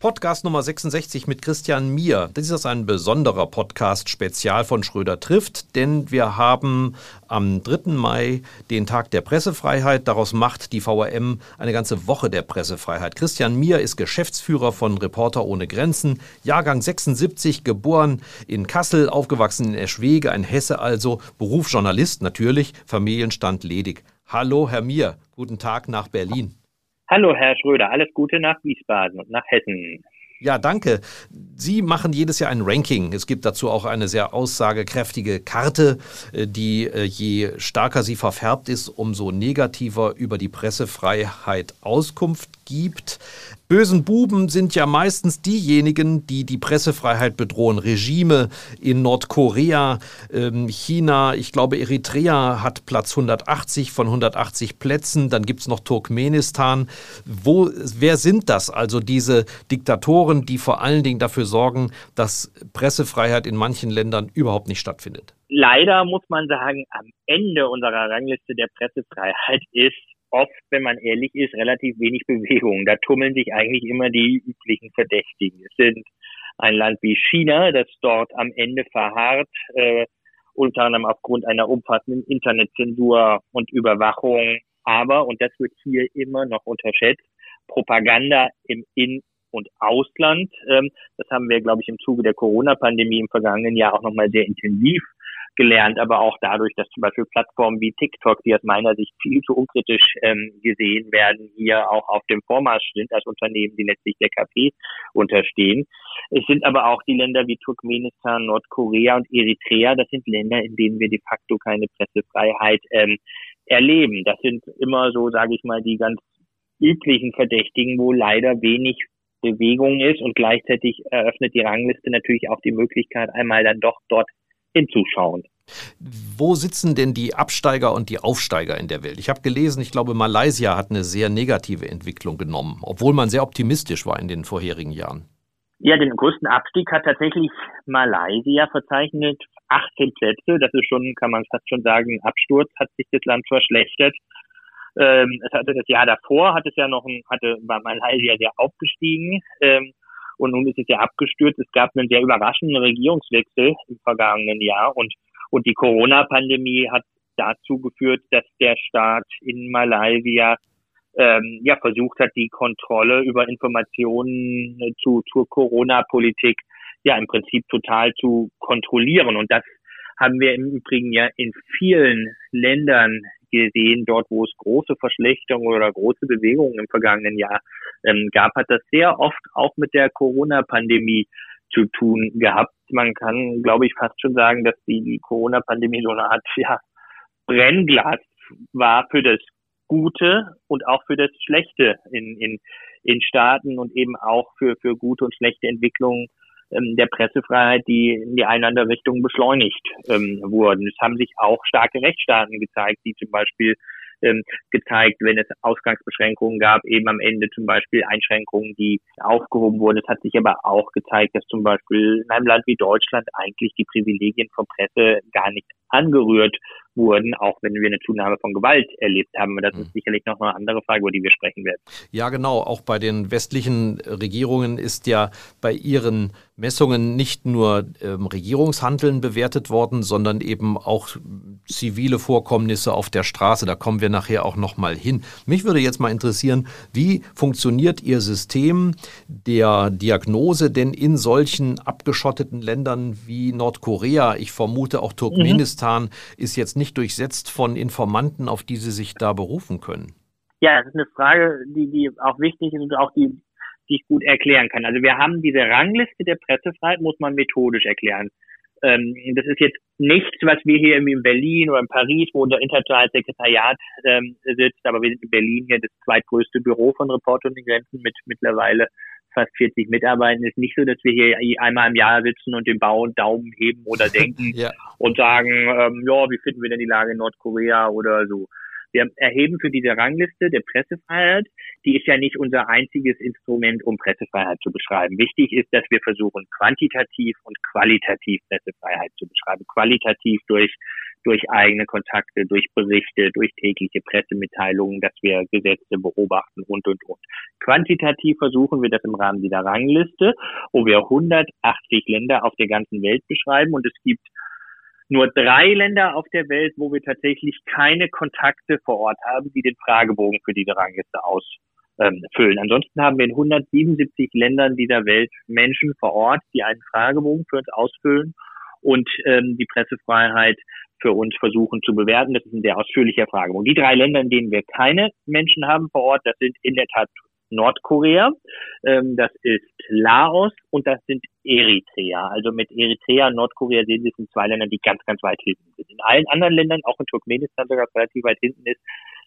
Podcast Nummer 66 mit Christian Mier. Das ist ein besonderer Podcast spezial von Schröder trifft, denn wir haben am 3. Mai den Tag der Pressefreiheit. Daraus macht die VRM eine ganze Woche der Pressefreiheit. Christian Mier ist Geschäftsführer von Reporter ohne Grenzen, Jahrgang 76, geboren in Kassel, aufgewachsen in Eschwege, ein Hesse also, Berufsjournalist natürlich, Familienstand ledig. Hallo, Herr Mier, guten Tag nach Berlin. Hallo, Herr Schröder, alles Gute nach Wiesbaden und nach Hessen. Ja, danke. Sie machen jedes Jahr ein Ranking. Es gibt dazu auch eine sehr aussagekräftige Karte, äh, die äh, je stärker sie verfärbt ist, umso negativer über die Pressefreiheit Auskunft gibt bösen Buben sind ja meistens diejenigen, die die Pressefreiheit bedrohen. Regime in Nordkorea, ähm, China, ich glaube Eritrea hat Platz 180 von 180 Plätzen. Dann gibt es noch Turkmenistan. Wo, wer sind das? Also diese Diktatoren, die vor allen Dingen dafür sorgen, dass Pressefreiheit in manchen Ländern überhaupt nicht stattfindet. Leider muss man sagen, am Ende unserer Rangliste der Pressefreiheit ist oft, wenn man ehrlich ist, relativ wenig Bewegung. Da tummeln sich eigentlich immer die üblichen Verdächtigen. Es sind ein Land wie China, das dort am Ende verharrt, äh, unter anderem aufgrund einer umfassenden Internetzensur und Überwachung. Aber, und das wird hier immer noch unterschätzt, Propaganda im In- und Ausland. Ähm, das haben wir, glaube ich, im Zuge der Corona-Pandemie im vergangenen Jahr auch nochmal sehr intensiv gelernt, aber auch dadurch, dass zum Beispiel Plattformen wie TikTok, die aus meiner Sicht viel zu unkritisch ähm, gesehen werden, hier auch auf dem Vormarsch sind als Unternehmen, die letztlich der KP unterstehen. Es sind aber auch die Länder wie Turkmenistan, Nordkorea und Eritrea. Das sind Länder, in denen wir de facto keine Pressefreiheit ähm, erleben. Das sind immer so, sage ich mal, die ganz üblichen Verdächtigen, wo leider wenig Bewegung ist und gleichzeitig eröffnet die Rangliste natürlich auch die Möglichkeit, einmal dann doch dort hinzuschauen. Wo sitzen denn die Absteiger und die Aufsteiger in der Welt? Ich habe gelesen, ich glaube, Malaysia hat eine sehr negative Entwicklung genommen, obwohl man sehr optimistisch war in den vorherigen Jahren. Ja, den größten Abstieg hat tatsächlich Malaysia verzeichnet. 18 Plätze, das ist schon, kann man fast schon sagen, ein Absturz, hat sich das Land verschlechtert. Ähm, es hatte das Jahr davor, hat es ja noch ein, hatte, war Malaysia sehr aufgestiegen. Ähm, und nun ist es ja abgestürzt. Es gab einen sehr überraschenden Regierungswechsel im vergangenen Jahr und, und die Corona-Pandemie hat dazu geführt, dass der Staat in Malaysia ähm, ja versucht hat, die Kontrolle über Informationen zu, zur Corona-Politik ja im Prinzip total zu kontrollieren. Und das haben wir im Übrigen ja in vielen Ländern gesehen, dort wo es große Verschlechterungen oder große Bewegungen im vergangenen Jahr ähm, gab, hat das sehr oft auch mit der Corona-Pandemie zu tun gehabt. Man kann, glaube ich, fast schon sagen, dass die, Corona-Pandemie so eine Art ja, Brennglas war für das Gute und auch für das Schlechte in, in, in Staaten und eben auch für, für gute und schlechte Entwicklungen ähm, der Pressefreiheit, die in die eine andere Richtung beschleunigt ähm, wurden. Es haben sich auch starke Rechtsstaaten gezeigt, die zum Beispiel ähm, gezeigt, wenn es Ausgangsbeschränkungen gab, eben am Ende zum Beispiel Einschränkungen, die aufgehoben wurden. Es hat sich aber auch gezeigt, dass zum Beispiel in einem Land wie Deutschland eigentlich die Privilegien von Presse gar nicht angerührt wurden, auch wenn wir eine Zunahme von Gewalt erlebt haben. Das ist mhm. sicherlich noch eine andere Frage, über die wir sprechen werden. Ja, genau. Auch bei den westlichen Regierungen ist ja bei ihren Messungen nicht nur ähm, Regierungshandeln bewertet worden, sondern eben auch zivile Vorkommnisse auf der Straße. Da kommen wir nachher auch noch mal hin. Mich würde jetzt mal interessieren, wie funktioniert Ihr System der Diagnose denn in solchen abgeschotteten Ländern wie Nordkorea? Ich vermute auch Turkmenistan mhm. ist jetzt nicht nicht durchsetzt von Informanten, auf die Sie sich da berufen können? Ja, das ist eine Frage, die, die auch wichtig ist und auch die, die ich gut erklären kann. Also wir haben diese Rangliste der Pressefreiheit, muss man methodisch erklären. Ähm, das ist jetzt nichts, was wir hier in Berlin oder in Paris, wo unser internationales Sekretariat ähm, sitzt, aber wir sind in Berlin hier das zweitgrößte Büro von Reporter und den Grenzen mit mittlerweile fast 40 Mitarbeitern. Es ist nicht so, dass wir hier einmal im Jahr sitzen und den Bau und Daumen heben oder denken ja. und sagen, ähm, ja, wie finden wir denn die Lage in Nordkorea oder so. Wir erheben für diese Rangliste der Pressefreiheit, die ist ja nicht unser einziges Instrument, um Pressefreiheit zu beschreiben. Wichtig ist, dass wir versuchen, quantitativ und qualitativ Pressefreiheit zu beschreiben. Qualitativ durch, durch eigene Kontakte, durch Berichte, durch tägliche Pressemitteilungen, dass wir Gesetze beobachten und, und, und. Quantitativ versuchen wir das im Rahmen dieser Rangliste, wo wir 180 Länder auf der ganzen Welt beschreiben und es gibt nur drei Länder auf der Welt, wo wir tatsächlich keine Kontakte vor Ort haben, die den Fragebogen für diese Rangliste ausfüllen. Ansonsten haben wir in 177 Ländern dieser Welt Menschen vor Ort, die einen Fragebogen für uns ausfüllen und ähm, die Pressefreiheit für uns versuchen zu bewerten. Das ist ein sehr ausführlicher Fragebogen. Die drei Länder, in denen wir keine Menschen haben vor Ort, das sind in der Tat Nordkorea, ähm, das ist Laos und das sind Eritrea. Also mit Eritrea und Nordkorea sehen Sie, es sind zwei Länder, die ganz, ganz weit hinten sind. In allen anderen Ländern, auch in Turkmenistan sogar relativ weit hinten ist,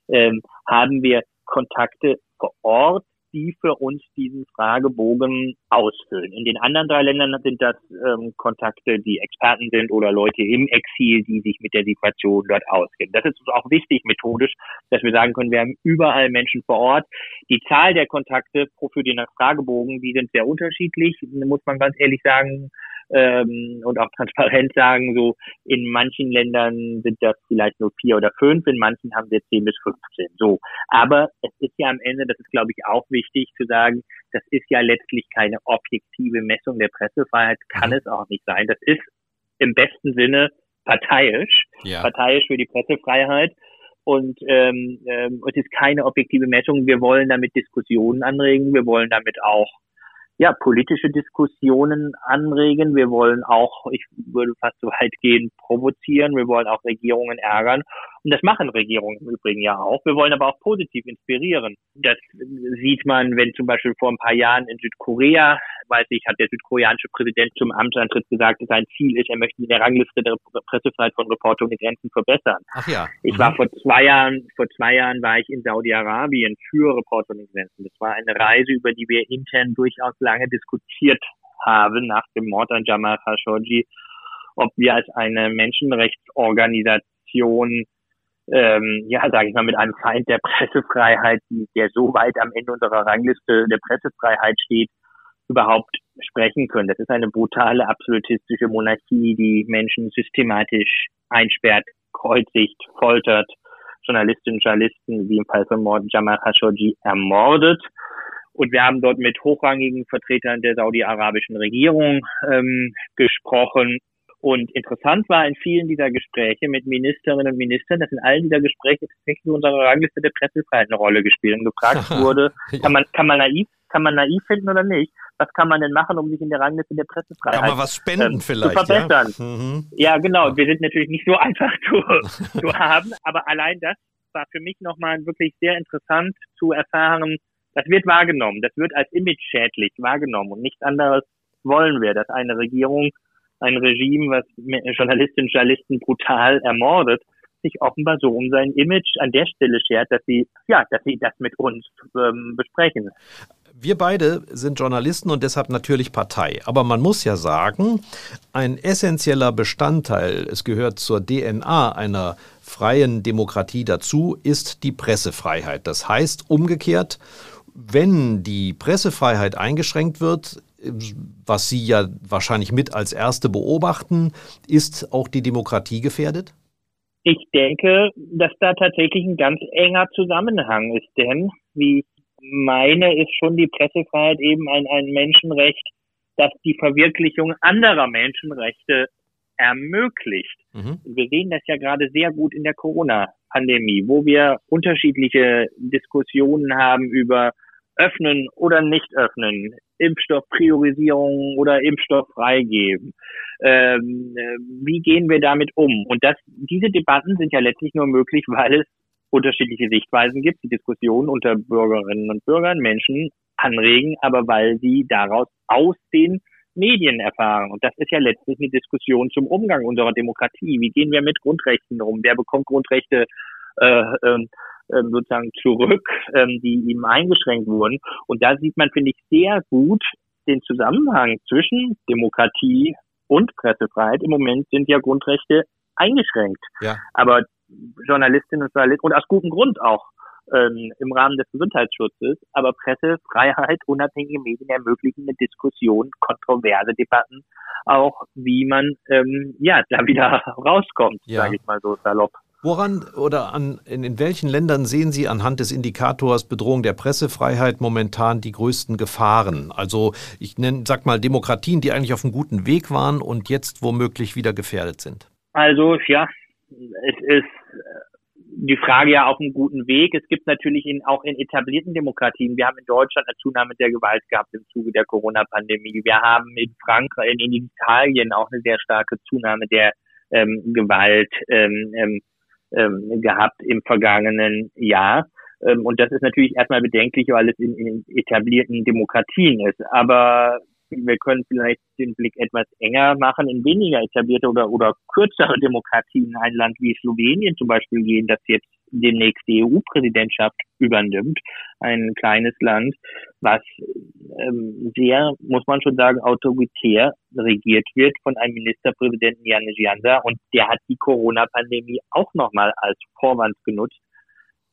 ähm, haben wir Kontakte vor Ort die für uns diesen Fragebogen ausfüllen. In den anderen drei Ländern sind das ähm, Kontakte, die Experten sind oder Leute im Exil, die sich mit der Situation dort auskennen. Das ist uns auch wichtig methodisch, dass wir sagen können, wir haben überall Menschen vor Ort. Die Zahl der Kontakte pro für den Fragebogen, die sind sehr unterschiedlich, muss man ganz ehrlich sagen ähm, und auch transparent sagen, so in manchen Ländern sind das vielleicht nur vier oder fünf, in manchen haben wir zehn bis 15. So. Aber es ist ja am Ende, das ist glaube ich auch wichtig zu sagen, das ist ja letztlich keine objektive Messung der Pressefreiheit, kann mhm. es auch nicht sein. Das ist im besten Sinne parteiisch, ja. parteiisch für die Pressefreiheit. Und ähm, ähm, es ist keine objektive Messung. Wir wollen damit Diskussionen anregen. Wir wollen damit auch ja, politische Diskussionen anregen. Wir wollen auch, ich würde fast so weit gehen, provozieren. Wir wollen auch Regierungen ärgern. Und das machen Regierungen im Übrigen ja auch. Wir wollen aber auch positiv inspirieren. Das sieht man, wenn zum Beispiel vor ein paar Jahren in Südkorea, weiß ich, hat der südkoreanische Präsident zum Amtsantritt gesagt, sein Ziel ist, er möchte der Rangliste der Pressefreiheit von Reporter ohne Grenzen verbessern. Ach ja. Ich war mhm. vor zwei Jahren, vor zwei Jahren war ich in Saudi-Arabien für Reporter ohne Grenzen. Das war eine Reise, über die wir intern durchaus lange diskutiert haben nach dem Mord an Jamal Khashoggi, ob wir als eine Menschenrechtsorganisation ähm, ja, sage ich mal, mit einem Feind der Pressefreiheit, der so weit am Ende unserer Rangliste der Pressefreiheit steht, überhaupt sprechen können. Das ist eine brutale, absolutistische Monarchie, die Menschen systematisch einsperrt, kreuzigt, foltert, Journalistinnen und Journalisten, wie im Fall von Mord Jamal Khashoggi, ermordet. Und wir haben dort mit hochrangigen Vertretern der saudi-arabischen Regierung ähm, gesprochen, und interessant war in vielen dieser Gespräche mit Ministerinnen und Ministern, dass in allen dieser Gespräche tatsächlich unsere Rangliste der Pressefreiheit eine Rolle gespielt und gefragt wurde, kann man, kann man naiv, kann man naiv finden oder nicht? Was kann man denn machen, um sich in der Rangliste der Pressefreiheit kann man was spenden ähm, vielleicht, zu verbessern? Ja? Mhm. ja, genau. Wir sind natürlich nicht so einfach zu, zu haben, aber allein das war für mich nochmal wirklich sehr interessant zu erfahren. Das wird wahrgenommen. Das wird als image schädlich wahrgenommen und nichts anderes wollen wir, dass eine Regierung ein Regime, was Journalistinnen und Journalisten brutal ermordet, sich offenbar so um sein Image an der Stelle schert, dass sie, ja, dass sie das mit uns ähm, besprechen. Wir beide sind Journalisten und deshalb natürlich Partei. Aber man muss ja sagen, ein essentieller Bestandteil, es gehört zur DNA einer freien Demokratie dazu, ist die Pressefreiheit. Das heißt umgekehrt, wenn die Pressefreiheit eingeschränkt wird, was Sie ja wahrscheinlich mit als Erste beobachten, ist auch die Demokratie gefährdet? Ich denke, dass da tatsächlich ein ganz enger Zusammenhang ist, denn wie ich meine, ist schon die Pressefreiheit eben ein, ein Menschenrecht, das die Verwirklichung anderer Menschenrechte ermöglicht. Mhm. Wir sehen das ja gerade sehr gut in der Corona-Pandemie, wo wir unterschiedliche Diskussionen haben über öffnen oder nicht öffnen, Impfstoffpriorisierung oder Impfstoff freigeben. Ähm, äh, wie gehen wir damit um? Und das, diese Debatten sind ja letztlich nur möglich, weil es unterschiedliche Sichtweisen gibt, die Diskussionen unter Bürgerinnen und Bürgern, Menschen anregen, aber weil sie daraus aus den Medien erfahren. Und das ist ja letztlich eine Diskussion zum Umgang unserer Demokratie. Wie gehen wir mit Grundrechten um? Wer bekommt Grundrechte äh, ähm, ähm, sozusagen zurück, ähm, die ihm eingeschränkt wurden? Und da sieht man, finde ich, sehr gut den Zusammenhang zwischen Demokratie und Pressefreiheit. Im Moment sind ja Grundrechte eingeschränkt. Ja. Aber Journalistinnen und Journalisten, und aus gutem Grund auch, ähm, im Rahmen des Gesundheitsschutzes, aber Pressefreiheit, unabhängige Medien ermöglichen eine Diskussion, kontroverse Debatten, auch wie man ähm, ja da wieder rauskommt, ja. sage ich mal so salopp. Woran oder an, in, in welchen Ländern sehen Sie anhand des Indikators Bedrohung der Pressefreiheit momentan die größten Gefahren? Also ich nenne, sag mal Demokratien, die eigentlich auf einem guten Weg waren und jetzt womöglich wieder gefährdet sind. Also ja, es ist die Frage ja auf einem guten Weg. Es gibt natürlich in, auch in etablierten Demokratien, wir haben in Deutschland eine Zunahme der Gewalt gehabt im Zuge der Corona-Pandemie. Wir haben in Frankreich, in Italien auch eine sehr starke Zunahme der ähm, Gewalt ähm, ähm, ähm, gehabt im vergangenen Jahr. Ähm, und das ist natürlich erstmal bedenklich, weil es in, in etablierten Demokratien ist. Aber wir können vielleicht den Blick etwas enger machen, in weniger etablierte oder, oder kürzere Demokratien, ein Land wie Slowenien zum Beispiel gehen, das jetzt demnächst die EU-Präsidentschaft übernimmt. Ein kleines Land, was ähm, sehr, muss man schon sagen, autoritär regiert wird von einem Ministerpräsidenten Janis Jansa und der hat die Corona-Pandemie auch nochmal als Vorwand genutzt,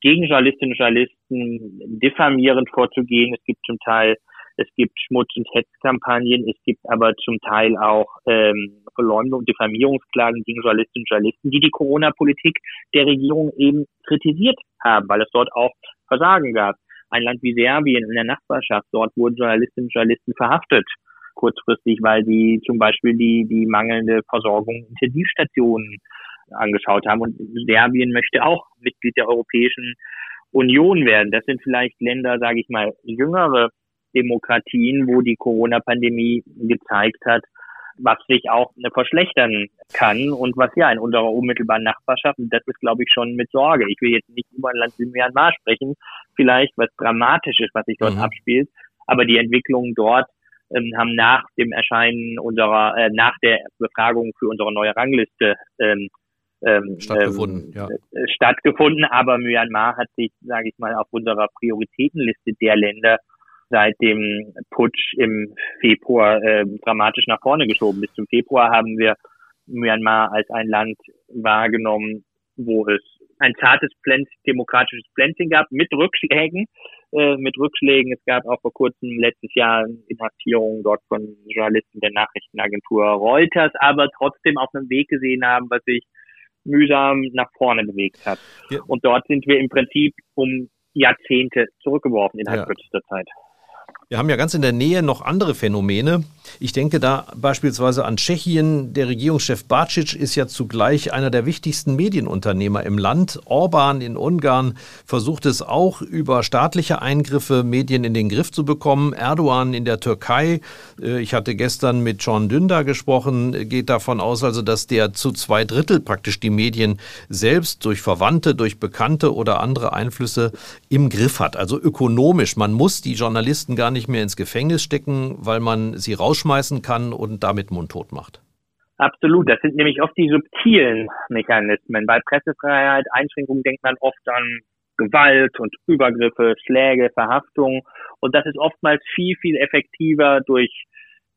gegen Journalistinnen und Journalisten diffamierend vorzugehen. Es gibt zum Teil es gibt Schmutz- und Hetzkampagnen, es gibt aber zum Teil auch ähm, Verleumdung, Diffamierungsklagen gegen Journalistinnen und Journalisten, die die Corona-Politik der Regierung eben kritisiert haben, weil es dort auch Versagen gab. Ein Land wie Serbien in der Nachbarschaft, dort wurden Journalistinnen und Journalisten verhaftet, kurzfristig, weil sie zum Beispiel die, die mangelnde Versorgung in Intensivstationen angeschaut haben. Und Serbien möchte auch Mitglied der Europäischen Union werden. Das sind vielleicht Länder, sage ich mal, jüngere Demokratien, wo die Corona-Pandemie gezeigt hat, was sich auch verschlechtern kann und was ja in unserer unmittelbaren Nachbarschaft, und das ist, glaube ich, schon mit Sorge. Ich will jetzt nicht über ein Land wie Myanmar sprechen, vielleicht was Dramatisches, was sich dort mhm. abspielt, aber die Entwicklungen dort ähm, haben nach dem Erscheinen unserer, äh, nach der Befragung für unsere neue Rangliste ähm, ähm, stattgefunden, ähm, ja. Äh, stattgefunden, aber Myanmar hat sich, sage ich mal, auf unserer Prioritätenliste der Länder seit dem Putsch im Februar äh, dramatisch nach vorne geschoben. Bis zum Februar haben wir Myanmar als ein Land wahrgenommen, wo es ein zartes Pflänz, demokratisches Pflänzchen gab mit Rückschlägen, äh, mit Rückschlägen. Es gab auch vor kurzem letztes Jahr Inhaftierungen dort von Journalisten der Nachrichtenagentur Reuters, aber trotzdem auf einem Weg gesehen haben, was sich mühsam nach vorne bewegt hat. Ja. Und dort sind wir im Prinzip um Jahrzehnte zurückgeworfen innerhalb ja. kürzester Zeit. Wir haben ja ganz in der Nähe noch andere Phänomene. Ich denke da beispielsweise an Tschechien. Der Regierungschef Bacic ist ja zugleich einer der wichtigsten Medienunternehmer im Land. Orban in Ungarn versucht es auch über staatliche Eingriffe Medien in den Griff zu bekommen. Erdogan in der Türkei, äh, ich hatte gestern mit John Dündar gesprochen, geht davon aus, also dass der zu zwei Drittel praktisch die Medien selbst durch Verwandte, durch Bekannte oder andere Einflüsse im Griff hat. Also ökonomisch. Man muss die Journalisten gar nicht nicht mehr ins Gefängnis stecken, weil man sie rausschmeißen kann und damit mundtot macht. Absolut, das sind nämlich oft die subtilen Mechanismen. Bei Pressefreiheit, Einschränkungen denkt man oft an Gewalt und Übergriffe, Schläge, Verhaftung. Und das ist oftmals viel, viel effektiver durch,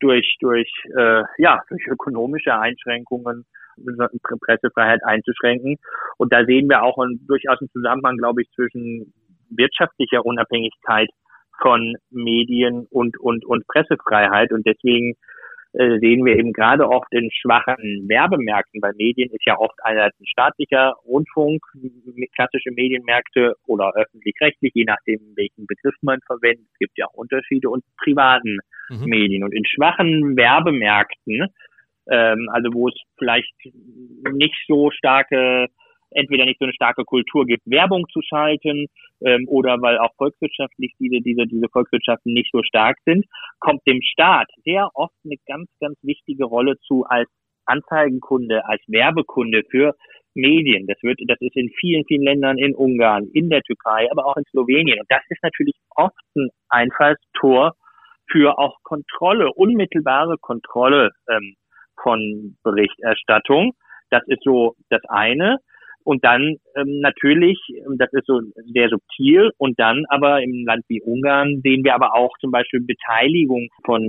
durch, durch, äh, ja, durch ökonomische Einschränkungen Pressefreiheit einzuschränken. Und da sehen wir auch einen, durchaus einen Zusammenhang, glaube ich, zwischen wirtschaftlicher Unabhängigkeit von Medien und, und, und Pressefreiheit. Und deswegen äh, sehen wir eben gerade oft in schwachen Werbemärkten, weil Medien ist ja oft einerseits ein staatlicher Rundfunk, klassische Medienmärkte oder öffentlich-rechtlich, je nachdem, welchen Begriff man verwendet. Es gibt ja auch Unterschiede und privaten mhm. Medien. Und in schwachen Werbemärkten, ähm, also wo es vielleicht nicht so starke entweder nicht so eine starke Kultur gibt, Werbung zu schalten, ähm, oder weil auch volkswirtschaftlich diese, diese, diese Volkswirtschaften nicht so stark sind, kommt dem Staat sehr oft eine ganz, ganz wichtige Rolle zu als Anzeigenkunde, als Werbekunde für Medien. Das wird, das ist in vielen, vielen Ländern, in Ungarn, in der Türkei, aber auch in Slowenien. Und das ist natürlich oft ein Einfallstor für auch Kontrolle, unmittelbare Kontrolle ähm, von Berichterstattung. Das ist so das eine. Und dann ähm, natürlich, ähm, das ist so sehr subtil, und dann aber im Land wie Ungarn sehen wir aber auch zum Beispiel Beteiligung von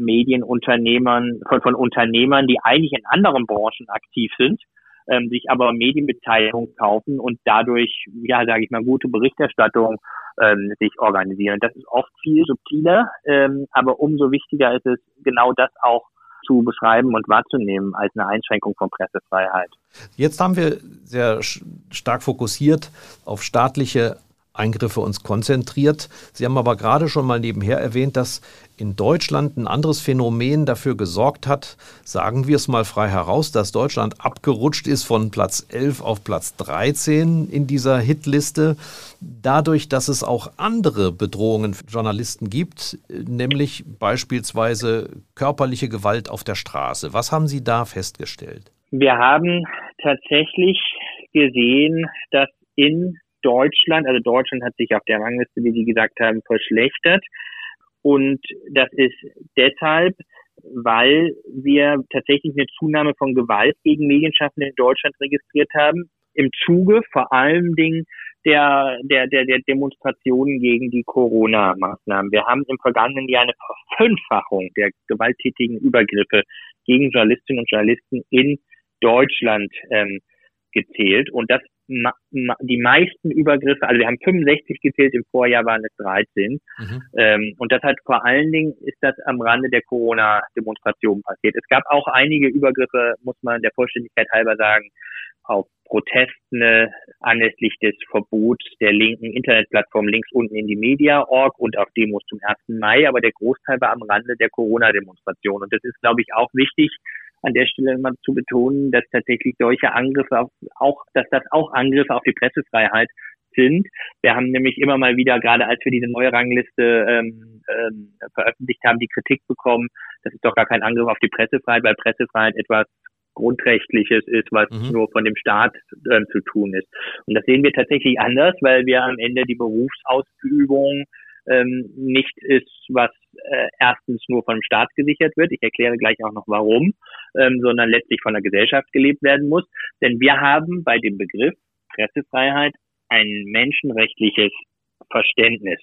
Medienunternehmern, von, von Unternehmern, die eigentlich in anderen Branchen aktiv sind, ähm, sich aber Medienbeteiligung kaufen und dadurch, ja, sage ich mal, gute Berichterstattung ähm, sich organisieren. Das ist oft viel subtiler, ähm, aber umso wichtiger ist es, genau das auch zu beschreiben und wahrzunehmen als eine Einschränkung von Pressefreiheit. Jetzt haben wir sehr stark fokussiert auf staatliche Eingriffe uns konzentriert. Sie haben aber gerade schon mal nebenher erwähnt, dass in Deutschland ein anderes Phänomen dafür gesorgt hat, sagen wir es mal frei heraus, dass Deutschland abgerutscht ist von Platz 11 auf Platz 13 in dieser Hitliste, dadurch, dass es auch andere Bedrohungen für Journalisten gibt, nämlich beispielsweise körperliche Gewalt auf der Straße. Was haben Sie da festgestellt? Wir haben tatsächlich gesehen, dass in Deutschland, also Deutschland hat sich auf der Rangliste, wie Sie gesagt haben, verschlechtert. Und das ist deshalb, weil wir tatsächlich eine Zunahme von Gewalt gegen Medienschaffende in Deutschland registriert haben, im Zuge vor allen Dingen der, der, der, der Demonstrationen gegen die Corona-Maßnahmen. Wir haben im vergangenen Jahr eine Verfünffachung der gewalttätigen Übergriffe gegen Journalistinnen und Journalisten in Deutschland ähm, gezählt. Und das die meisten Übergriffe, also wir haben 65 gezählt, im Vorjahr waren es 13. Mhm. Ähm, und das hat vor allen Dingen ist das am Rande der Corona-Demonstration passiert. Es gab auch einige Übergriffe, muss man der Vollständigkeit halber sagen, auf Protesten anlässlich des Verbots der linken Internetplattform links unten in die Media.org und auf Demos zum 1. Mai, aber der Großteil war am Rande der Corona-Demonstration. Und das ist, glaube ich, auch wichtig, an der Stelle mal zu betonen, dass tatsächlich solche Angriffe auf, auch, dass das auch Angriffe auf die Pressefreiheit sind. Wir haben nämlich immer mal wieder, gerade als wir diese neue Rangliste ähm, ähm, veröffentlicht haben, die Kritik bekommen, das ist doch gar kein Angriff auf die Pressefreiheit, weil Pressefreiheit etwas Grundrechtliches ist, was mhm. nur von dem Staat äh, zu tun ist. Und das sehen wir tatsächlich anders, weil wir am Ende die Berufsausübung ähm, nicht ist, was äh, erstens nur vom Staat gesichert wird. Ich erkläre gleich auch noch warum, ähm, sondern letztlich von der Gesellschaft gelebt werden muss. Denn wir haben bei dem Begriff Pressefreiheit ein menschenrechtliches Verständnis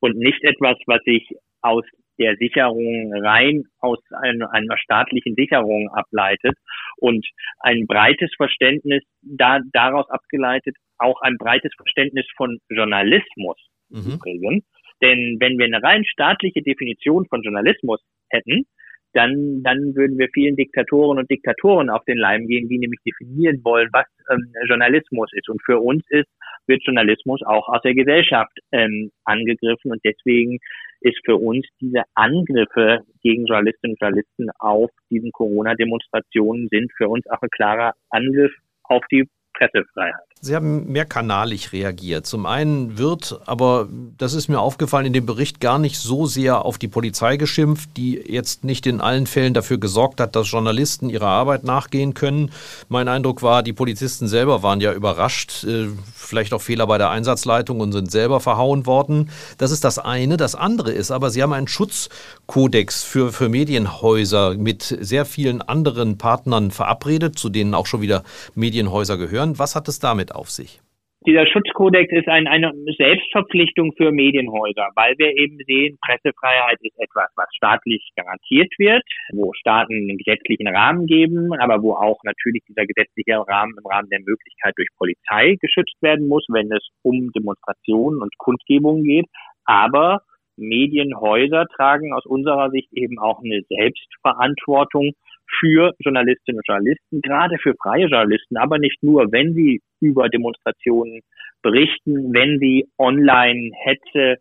und nicht etwas, was sich aus der Sicherung rein aus einer, einer staatlichen Sicherung ableitet und ein breites Verständnis da, daraus abgeleitet, auch ein breites Verständnis von Journalismus mhm. übrigens, denn wenn wir eine rein staatliche Definition von Journalismus hätten, dann, dann würden wir vielen Diktatoren und Diktatoren auf den Leim gehen, die nämlich definieren wollen, was ähm, Journalismus ist. Und für uns ist, wird Journalismus auch aus der Gesellschaft ähm, angegriffen. Und deswegen ist für uns diese Angriffe gegen Journalistinnen und Journalisten auf diesen Corona-Demonstrationen sind für uns auch ein klarer Angriff auf die Pressefreiheit. Sie haben mehrkanalig reagiert. Zum einen wird, aber das ist mir aufgefallen, in dem Bericht gar nicht so sehr auf die Polizei geschimpft, die jetzt nicht in allen Fällen dafür gesorgt hat, dass Journalisten ihrer Arbeit nachgehen können. Mein Eindruck war, die Polizisten selber waren ja überrascht, äh, vielleicht auch Fehler bei der Einsatzleitung und sind selber verhauen worden. Das ist das eine. Das andere ist aber, Sie haben einen Schutzkodex für, für Medienhäuser mit sehr vielen anderen Partnern verabredet, zu denen auch schon wieder Medienhäuser gehören. Was hat es damit damit auf sich? Dieser Schutzkodex ist ein, eine Selbstverpflichtung für Medienhäuser, weil wir eben sehen, Pressefreiheit ist etwas, was staatlich garantiert wird, wo Staaten einen gesetzlichen Rahmen geben, aber wo auch natürlich dieser gesetzliche Rahmen im Rahmen der Möglichkeit durch Polizei geschützt werden muss, wenn es um Demonstrationen und Kundgebungen geht. Aber Medienhäuser tragen aus unserer Sicht eben auch eine Selbstverantwortung für Journalistinnen und Journalisten, gerade für freie Journalisten, aber nicht nur, wenn sie über Demonstrationen berichten, wenn sie online Hetze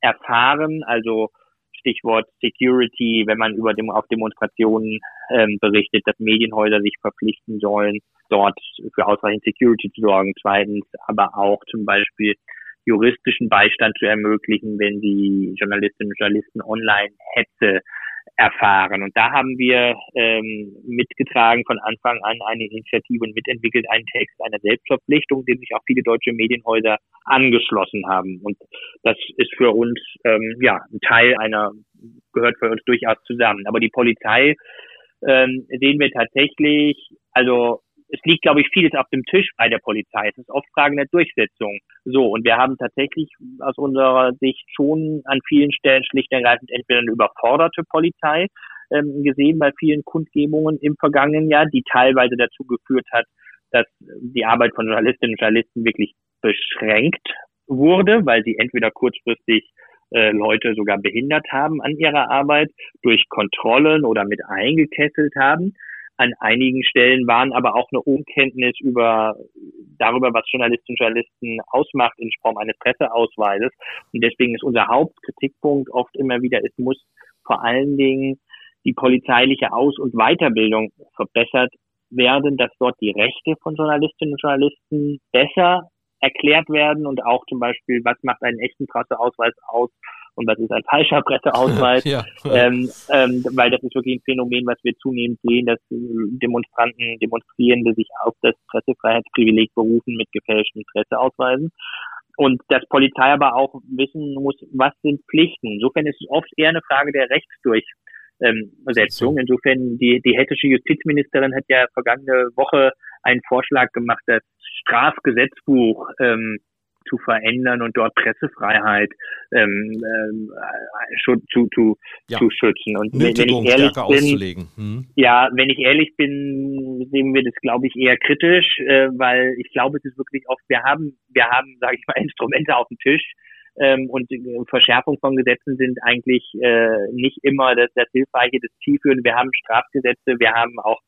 erfahren, also Stichwort Security, wenn man über dem, auf Demonstrationen ähm, berichtet, dass Medienhäuser sich verpflichten sollen, dort für ausreichend Security zu sorgen. Zweitens aber auch zum Beispiel juristischen Beistand zu ermöglichen, wenn die Journalistinnen und Journalisten online Hetze erfahren. Und da haben wir ähm, mitgetragen von Anfang an eine Initiative und mitentwickelt einen Text einer Selbstverpflichtung, dem sich auch viele deutsche Medienhäuser angeschlossen haben. Und das ist für uns ähm, ja ein Teil einer, gehört für uns durchaus zusammen. Aber die Polizei ähm, sehen wir tatsächlich, also es liegt, glaube ich, vieles auf dem Tisch bei der Polizei. Es ist oft Frage der Durchsetzung. So, und wir haben tatsächlich aus unserer Sicht schon an vielen Stellen schlicht und ergreifend entweder eine überforderte Polizei ähm, gesehen bei vielen Kundgebungen im vergangenen Jahr, die teilweise dazu geführt hat, dass die Arbeit von Journalistinnen und Journalisten wirklich beschränkt wurde, weil sie entweder kurzfristig äh, Leute sogar behindert haben an ihrer Arbeit, durch Kontrollen oder mit eingekesselt haben. An einigen Stellen waren aber auch eine Unkenntnis über darüber, was Journalistinnen und Journalisten ausmacht in Form eines Presseausweises. Und deswegen ist unser Hauptkritikpunkt oft immer wieder, es muss vor allen Dingen die polizeiliche Aus- und Weiterbildung verbessert werden, dass dort die Rechte von Journalistinnen und Journalisten besser erklärt werden und auch zum Beispiel, was macht einen echten Presseausweis aus und was ist ein falscher Presseausweis, ja. ähm, ähm, weil das ist wirklich ein Phänomen, was wir zunehmend sehen, dass Demonstranten, Demonstrierende sich auf das Pressefreiheitsprivileg berufen mit gefälschten Presseausweisen. Und dass Polizei aber auch wissen muss, was sind Pflichten. Insofern ist es oft eher eine Frage der Rechtsdurchsetzung. Insofern, die, die hessische Justizministerin hat ja vergangene Woche einen Vorschlag gemacht, das Strafgesetzbuch ähm, zu verändern und dort Pressefreiheit ähm, ähm, zu, zu, ja. zu schützen. Und Nötigung wenn ich ehrlich bin, hm. ja, wenn ich ehrlich bin, sehen wir das, glaube ich, eher kritisch, äh, weil ich glaube, es ist wirklich oft, wir haben, wir haben, sage ich mal, Instrumente auf dem Tisch, ähm, und Verschärfung von Gesetzen sind eigentlich äh, nicht immer das, das Hilfreiche, das Zielführende. Wir haben Strafgesetze, wir haben auch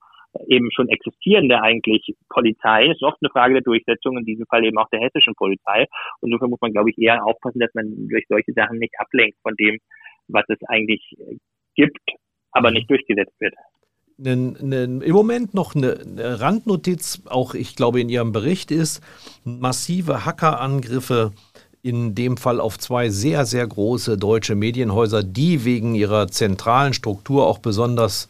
eben schon existierende eigentlich Polizei. Es ist oft eine Frage der Durchsetzung, in diesem Fall eben auch der hessischen Polizei. Und insofern muss man, glaube ich, eher aufpassen, dass man durch solche Sachen nicht ablenkt von dem, was es eigentlich gibt, aber nicht durchgesetzt wird. Im Moment noch eine, eine Randnotiz, auch ich glaube in Ihrem Bericht ist, massive Hackerangriffe in dem Fall auf zwei sehr, sehr große deutsche Medienhäuser, die wegen ihrer zentralen Struktur auch besonders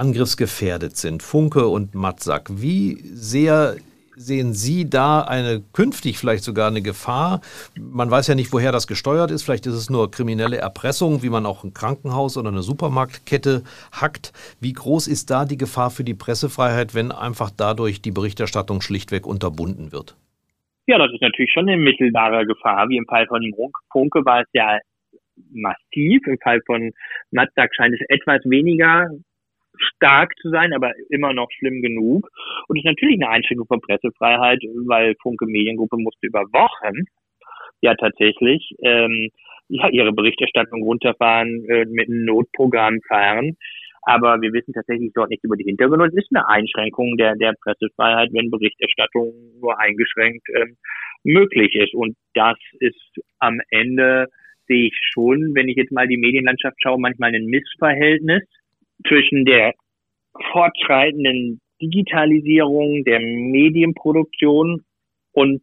angriffsgefährdet sind, Funke und Matzak. Wie sehr sehen Sie da eine künftig vielleicht sogar eine Gefahr? Man weiß ja nicht, woher das gesteuert ist. Vielleicht ist es nur kriminelle Erpressung, wie man auch ein Krankenhaus oder eine Supermarktkette hackt. Wie groß ist da die Gefahr für die Pressefreiheit, wenn einfach dadurch die Berichterstattung schlichtweg unterbunden wird? Ja, das ist natürlich schon eine mittelbare Gefahr. Wie im Fall von Funke war es ja massiv. Im Fall von Matzak scheint es etwas weniger stark zu sein, aber immer noch schlimm genug. Und es ist natürlich eine Einschränkung von Pressefreiheit, weil Funke Mediengruppe musste über Wochen ja tatsächlich ähm, ja ihre Berichterstattung runterfahren, äh, mit einem Notprogramm fahren. Aber wir wissen tatsächlich dort nicht über die Hintergründe. Es ist eine Einschränkung der, der Pressefreiheit, wenn Berichterstattung nur eingeschränkt ähm, möglich ist. Und das ist am Ende, sehe ich schon, wenn ich jetzt mal die Medienlandschaft schaue, manchmal ein Missverhältnis zwischen der fortschreitenden Digitalisierung der Medienproduktion und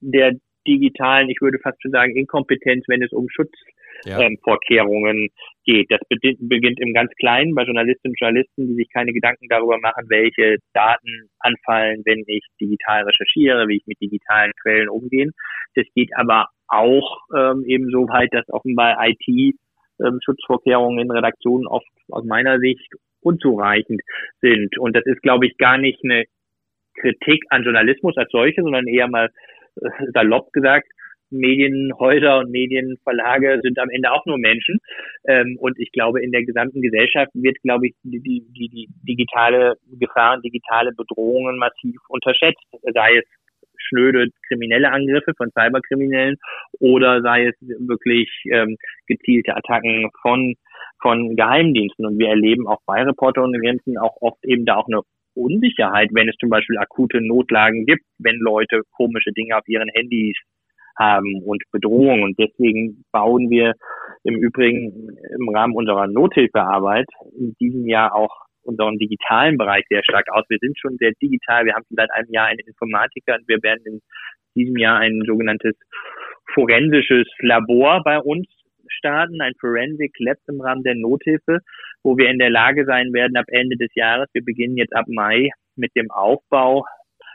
der digitalen, ich würde fast schon sagen, Inkompetenz, wenn es um Schutzvorkehrungen ja. ähm, geht. Das beginnt im ganz Kleinen bei Journalistinnen und Journalisten, die sich keine Gedanken darüber machen, welche Daten anfallen, wenn ich digital recherchiere, wie ich mit digitalen Quellen umgehe. Das geht aber auch ähm, eben so weit, dass offenbar IT ähm, Schutzvorkehrungen in Redaktionen oft aus meiner Sicht unzureichend sind. Und das ist, glaube ich, gar nicht eine Kritik an Journalismus als solche, sondern eher mal äh, salopp gesagt, Medienhäuser und Medienverlage sind am Ende auch nur Menschen. Ähm, und ich glaube, in der gesamten Gesellschaft wird, glaube ich, die, die, die digitale Gefahren, digitale Bedrohungen massiv unterschätzt. Sei es schnöde kriminelle Angriffe von Cyberkriminellen oder sei es wirklich ähm, gezielte Attacken von von Geheimdiensten. Und wir erleben auch bei Reporter und Grenzen auch oft eben da auch eine Unsicherheit, wenn es zum Beispiel akute Notlagen gibt, wenn Leute komische Dinge auf ihren Handys haben und Bedrohungen. Und deswegen bauen wir im Übrigen im Rahmen unserer Nothilfearbeit in diesem Jahr auch unseren digitalen Bereich sehr stark aus. Wir sind schon sehr digital. Wir haben seit einem Jahr einen Informatiker und wir werden in diesem Jahr ein sogenanntes forensisches Labor bei uns starten, ein Forensic Lab im Rahmen der Nothilfe, wo wir in der Lage sein werden, ab Ende des Jahres, wir beginnen jetzt ab Mai mit dem Aufbau,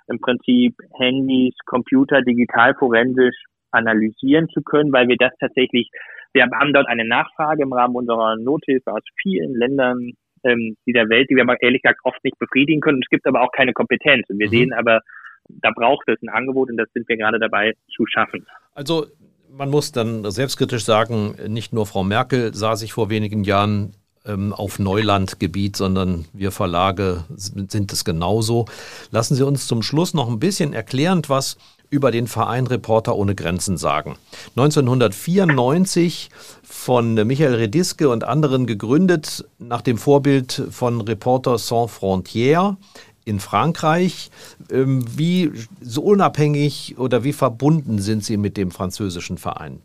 im Prinzip Handys, Computer digital forensisch analysieren zu können, weil wir das tatsächlich, wir haben dort eine Nachfrage im Rahmen unserer Nothilfe aus vielen Ländern ähm, dieser Welt, die wir aber ehrlich gesagt oft nicht befriedigen können. Es gibt aber auch keine Kompetenz. Und wir mhm. sehen aber, da braucht es ein Angebot und das sind wir gerade dabei zu schaffen. Also man muss dann selbstkritisch sagen, nicht nur Frau Merkel sah sich vor wenigen Jahren ähm, auf Neulandgebiet, sondern wir Verlage sind es genauso. Lassen Sie uns zum Schluss noch ein bisschen erklärend was über den Verein Reporter ohne Grenzen sagen. 1994 von Michael Rediske und anderen gegründet nach dem Vorbild von Reporter Sans Frontières in Frankreich. Ähm, wie so unabhängig oder wie verbunden sind Sie mit dem französischen Verein?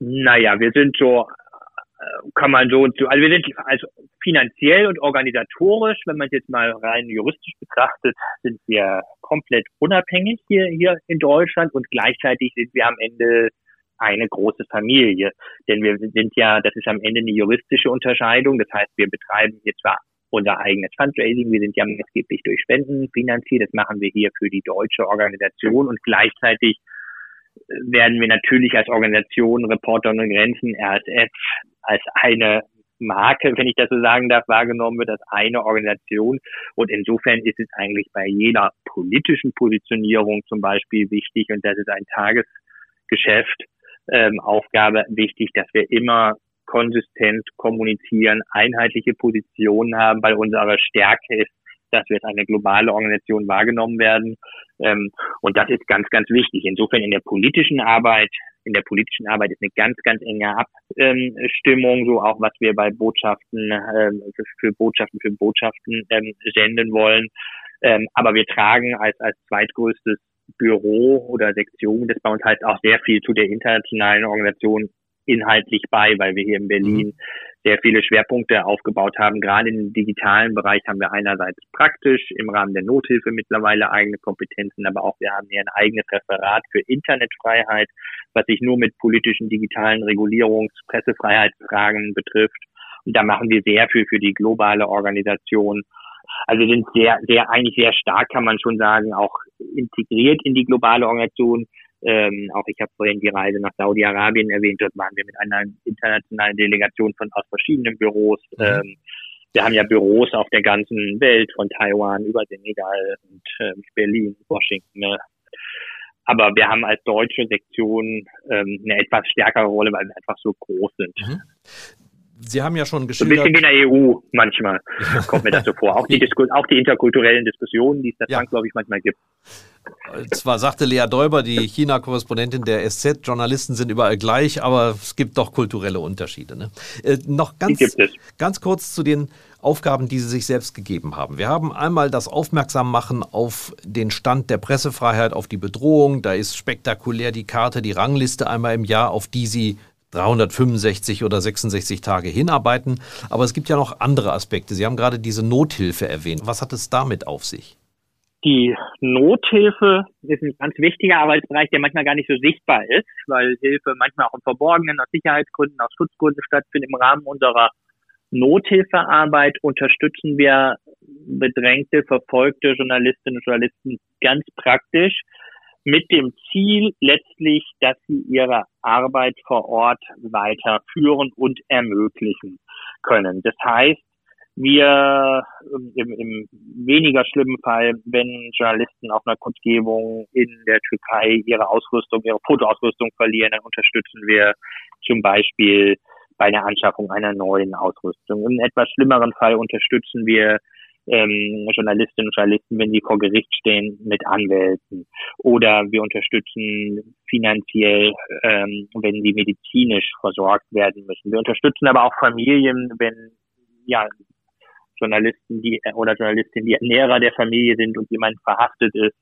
Naja, wir sind so, kann man so, also wir sind also finanziell und organisatorisch, wenn man es jetzt mal rein juristisch betrachtet, sind wir komplett unabhängig hier, hier in Deutschland und gleichzeitig sind wir am Ende eine große Familie. Denn wir sind ja, das ist am Ende eine juristische Unterscheidung. Das heißt, wir betreiben hier zwar unser eigenes Fundraising. Wir sind ja maßgeblich durch Spenden finanziert. Das machen wir hier für die deutsche Organisation und gleichzeitig werden wir natürlich als Organisation Reporter ohne Grenzen, RSF, als eine Marke, wenn ich das so sagen darf, wahrgenommen wird als eine Organisation. Und insofern ist es eigentlich bei jeder politischen Positionierung zum Beispiel wichtig, und das ist ein Tagesgeschäft, ähm, Aufgabe wichtig, dass wir immer konsistent kommunizieren, einheitliche Positionen haben, weil unsere Stärke ist, dass wir als eine globale Organisation wahrgenommen werden. Ähm, und das ist ganz, ganz wichtig. Insofern in der politischen Arbeit, in der politischen Arbeit ist eine ganz, ganz enge Abstimmung, so auch was wir bei Botschaften, ähm, für Botschaften, für Botschaften ähm, senden wollen. Ähm, aber wir tragen als, als zweitgrößtes Büro oder Sektion das bei uns halt auch sehr viel zu der internationalen Organisation inhaltlich bei, weil wir hier in Berlin mhm. sehr viele Schwerpunkte aufgebaut haben. Gerade im digitalen Bereich haben wir einerseits praktisch im Rahmen der Nothilfe mittlerweile eigene Kompetenzen, aber auch wir haben hier ein eigenes Referat für Internetfreiheit, was sich nur mit politischen digitalen Regulierungs-, Pressefreiheitsfragen betrifft. Und da machen wir sehr viel für die globale Organisation. Also wir sind sehr, sehr, eigentlich sehr stark, kann man schon sagen, auch integriert in die globale Organisation. Ähm, auch ich habe vorhin die Reise nach Saudi-Arabien erwähnt. Dort waren wir mit einer internationalen Delegation von aus verschiedenen Büros. Mhm. Ähm, wir haben ja Büros auf der ganzen Welt, von Taiwan über Senegal und äh, Berlin, Washington. Ne? Aber wir haben als deutsche Sektion ähm, eine etwas stärkere Rolle, weil wir einfach so groß sind. Mhm. Sie haben ja schon geschildert. Ein bisschen wie in der EU manchmal kommt mir das so vor. Auch die, Disku auch die interkulturellen Diskussionen, die es da ja. zwangsläufig manchmal gibt. Zwar sagte Lea Däuber, die China-Korrespondentin der SZ, Journalisten sind überall gleich, aber es gibt doch kulturelle Unterschiede. Ne? Äh, noch ganz, ganz kurz zu den Aufgaben, die Sie sich selbst gegeben haben. Wir haben einmal das Aufmerksammachen auf den Stand der Pressefreiheit, auf die Bedrohung. Da ist spektakulär die Karte, die Rangliste einmal im Jahr, auf die Sie 365 oder 66 Tage hinarbeiten. Aber es gibt ja noch andere Aspekte. Sie haben gerade diese Nothilfe erwähnt. Was hat es damit auf sich? Die Nothilfe ist ein ganz wichtiger Arbeitsbereich, der manchmal gar nicht so sichtbar ist, weil Hilfe manchmal auch im Verborgenen aus Sicherheitsgründen, aus Schutzgründen stattfindet. Im Rahmen unserer Nothilfearbeit unterstützen wir bedrängte, verfolgte Journalistinnen und Journalisten ganz praktisch mit dem Ziel letztlich, dass sie ihre Arbeit vor Ort weiterführen und ermöglichen können. Das heißt, wir im, im weniger schlimmen Fall, wenn Journalisten auf einer Kundgebung in der Türkei ihre Ausrüstung, ihre Fotoausrüstung verlieren, dann unterstützen wir zum Beispiel bei der Anschaffung einer neuen Ausrüstung. Im etwas schlimmeren Fall unterstützen wir ähm, Journalistinnen und Journalisten, wenn sie vor Gericht stehen, mit Anwälten. Oder wir unterstützen finanziell, ähm, wenn sie medizinisch versorgt werden müssen. Wir unterstützen aber auch Familien, wenn ja Journalisten, die oder Journalistinnen, die Ernährer der Familie sind und jemand verhaftet ist,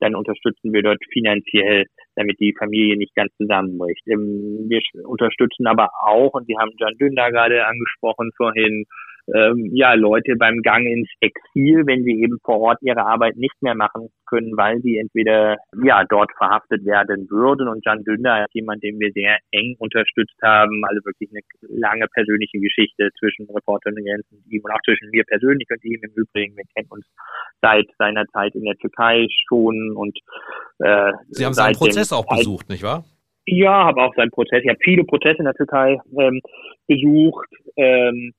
dann unterstützen wir dort finanziell, damit die Familie nicht ganz zusammenbricht. Ähm, wir unterstützen aber auch, und Sie haben John Dünder gerade angesprochen vorhin, ähm, ja, Leute beim Gang ins Exil, wenn sie eben vor Ort ihre Arbeit nicht mehr machen können, weil sie entweder ja dort verhaftet werden würden. Und Jan Dünder ist jemand, den wir sehr eng unterstützt haben, also wirklich eine lange persönliche Geschichte zwischen Reporter und Grenzen und ihm und auch zwischen mir persönlich und ihm im Übrigen. Wir kennen uns seit seiner Zeit in der Türkei schon und äh, Sie haben seinen Prozess auch besucht, nicht wahr? Ja, habe auch seinen Prozess. Ich habe viele Prozesse in der Türkei ähm, besucht. Ähm,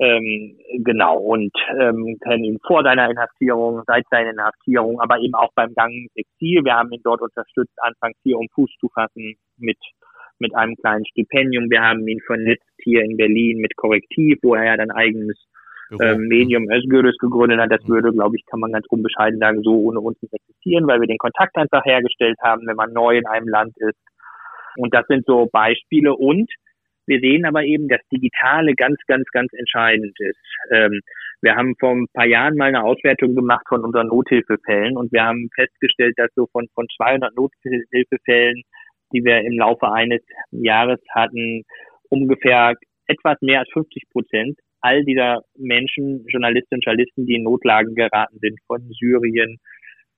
ähm, genau, und ähm, kennen ihn vor seiner Inhaftierung, seit seiner Inhaftierung, aber eben auch beim Gang ins Exil. Wir haben ihn dort unterstützt, anfangs hier um Fuß zu fassen mit, mit einem kleinen Stipendium. Wir haben ihn vernetzt hier in Berlin mit Korrektiv, wo er ja dann eigenes ähm, Medium Özgürüz gegründet hat. Das würde, glaube ich, kann man ganz unbescheiden sagen, so ohne uns nicht existieren, weil wir den Kontakt einfach hergestellt haben, wenn man neu in einem Land ist. Und das sind so Beispiele und wir sehen aber eben, dass Digitale ganz, ganz, ganz entscheidend ist. Ähm, wir haben vor ein paar Jahren mal eine Auswertung gemacht von unseren Nothilfefällen und wir haben festgestellt, dass so von, von 200 Nothilfefällen, die wir im Laufe eines Jahres hatten, ungefähr etwas mehr als 50 Prozent all dieser Menschen, Journalistinnen und Journalisten, die in Notlagen geraten sind, von Syrien,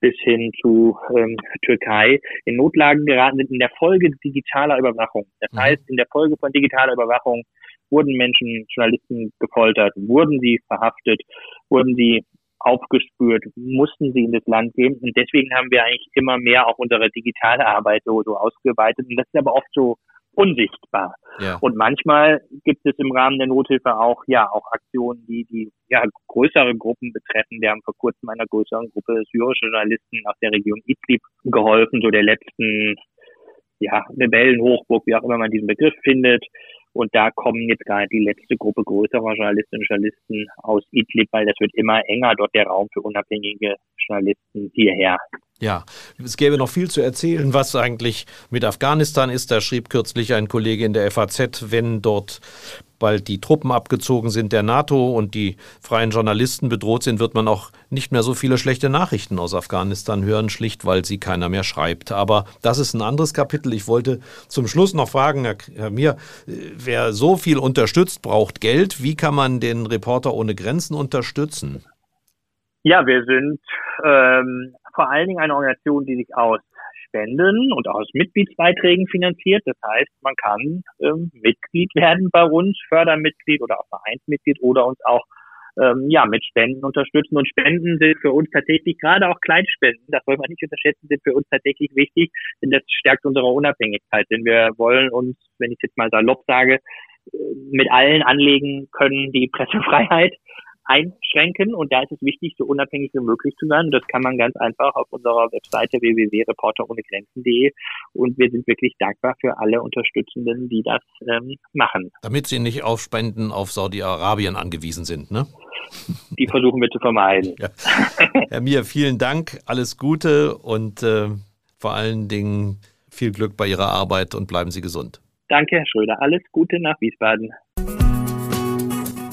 bis hin zu ähm, Türkei in Notlagen geraten sind in der Folge digitaler Überwachung. Das mhm. heißt, in der Folge von digitaler Überwachung wurden Menschen, Journalisten gefoltert, wurden sie verhaftet, wurden sie aufgespürt, mussten sie in das Land gehen. Und deswegen haben wir eigentlich immer mehr auch unsere digitale Arbeit so, so ausgeweitet. Und das ist aber oft so unsichtbar. Ja. Und manchmal gibt es im Rahmen der Nothilfe auch, ja, auch Aktionen, die, die, ja, größere Gruppen betreffen. Wir haben vor kurzem einer größeren Gruppe syrische Journalisten aus der Region Idlib geholfen, so der letzten, ja, Rebellenhochburg, wie auch immer man diesen Begriff findet. Und da kommen jetzt gerade die letzte Gruppe größerer Journalistinnen und Journalisten aus Idlib, weil das wird immer enger, dort der Raum für unabhängige Journalisten hierher. Ja, es gäbe noch viel zu erzählen, was eigentlich mit Afghanistan ist. Da schrieb kürzlich ein Kollege in der FAZ, wenn dort bald die Truppen abgezogen sind der NATO und die freien Journalisten bedroht sind, wird man auch nicht mehr so viele schlechte Nachrichten aus Afghanistan hören, schlicht weil sie keiner mehr schreibt. Aber das ist ein anderes Kapitel. Ich wollte zum Schluss noch fragen, Herr, Mir, wer so viel unterstützt, braucht Geld. Wie kann man den Reporter ohne Grenzen unterstützen? Ja, wir sind ähm, vor allen Dingen eine Organisation, die sich aus Spenden und aus Mitgliedsbeiträgen finanziert. Das heißt, man kann ähm, Mitglied werden bei uns, Fördermitglied oder auch Vereinsmitglied oder uns auch ähm, ja mit Spenden unterstützen. Und Spenden sind für uns tatsächlich, gerade auch Kleinspenden, das soll man nicht unterschätzen, sind für uns tatsächlich wichtig, denn das stärkt unsere Unabhängigkeit. Denn wir wollen uns, wenn ich jetzt mal salopp sage, äh, mit allen anlegen können die Pressefreiheit einschränken und da ist es wichtig, so unabhängig wie möglich zu sein. Und das kann man ganz einfach auf unserer Webseite www.reporterohnegrenzen.de und wir sind wirklich dankbar für alle Unterstützenden, die das ähm, machen. Damit sie nicht auf Spenden auf Saudi-Arabien angewiesen sind, ne? Die versuchen wir zu vermeiden. Ja. Herr Mir, vielen Dank, alles Gute und äh, vor allen Dingen viel Glück bei Ihrer Arbeit und bleiben Sie gesund. Danke, Herr Schröder. Alles Gute nach Wiesbaden.